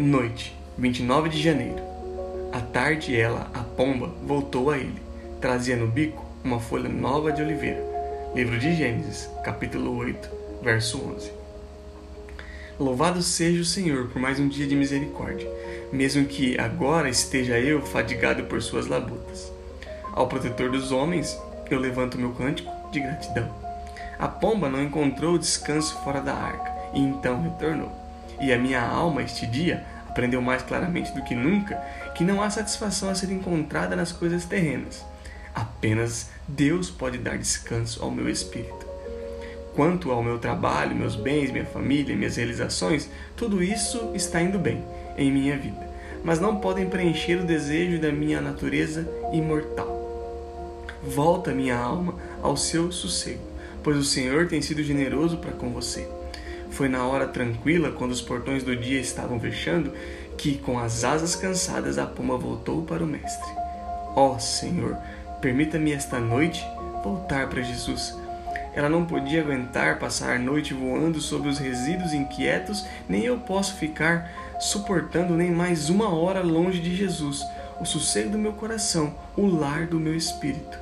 Noite, 29 de janeiro. À tarde, ela, a pomba, voltou a ele. Trazia no bico uma folha nova de oliveira. Livro de Gênesis, capítulo 8, verso 11. Louvado seja o Senhor por mais um dia de misericórdia, mesmo que agora esteja eu fadigado por suas labutas. Ao protetor dos homens, eu levanto meu cântico de gratidão. A pomba não encontrou descanso fora da arca, e então retornou. E a minha alma este dia aprendeu mais claramente do que nunca que não há satisfação a ser encontrada nas coisas terrenas. Apenas Deus pode dar descanso ao meu espírito. Quanto ao meu trabalho, meus bens, minha família, minhas realizações, tudo isso está indo bem em minha vida, mas não podem preencher o desejo da minha natureza imortal. Volta minha alma ao seu sossego, pois o Senhor tem sido generoso para com você. Foi na hora tranquila, quando os portões do dia estavam fechando, que, com as asas cansadas, a pomba voltou para o Mestre. Ó oh, Senhor, permita-me esta noite voltar para Jesus. Ela não podia aguentar passar a noite voando sobre os resíduos inquietos, nem eu posso ficar suportando nem mais uma hora longe de Jesus, o sossego do meu coração, o lar do meu espírito.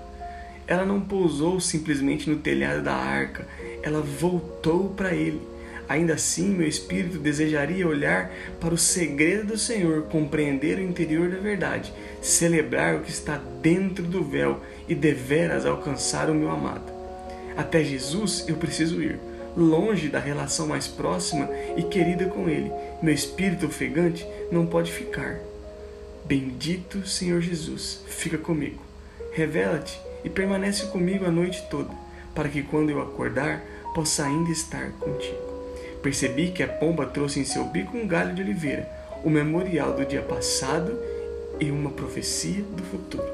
Ela não pousou simplesmente no telhado da arca, ela voltou para ele Ainda assim, meu espírito desejaria olhar para o segredo do Senhor, compreender o interior da verdade, celebrar o que está dentro do véu e deveras alcançar o meu amado. Até Jesus eu preciso ir, longe da relação mais próxima e querida com Ele. Meu espírito ofegante não pode ficar. Bendito Senhor Jesus, fica comigo. Revela-te e permanece comigo a noite toda, para que quando eu acordar possa ainda estar contigo. Percebi que a pomba trouxe em seu bico um galho de oliveira, o memorial do dia passado e uma profecia do futuro.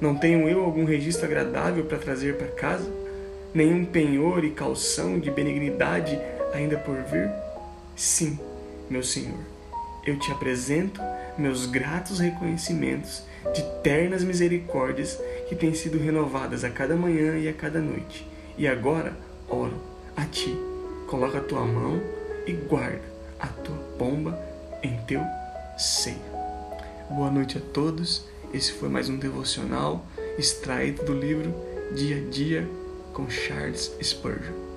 Não tenho eu algum registro agradável para trazer para casa? Nenhum penhor e calção de benignidade ainda por vir? Sim, meu Senhor, eu te apresento meus gratos reconhecimentos de ternas misericórdias que têm sido renovadas a cada manhã e a cada noite. E agora oro a Ti coloca a tua mão e guarda a tua pomba em teu seio. Boa noite a todos. Esse foi mais um devocional extraído do livro Dia a Dia com Charles Spurgeon.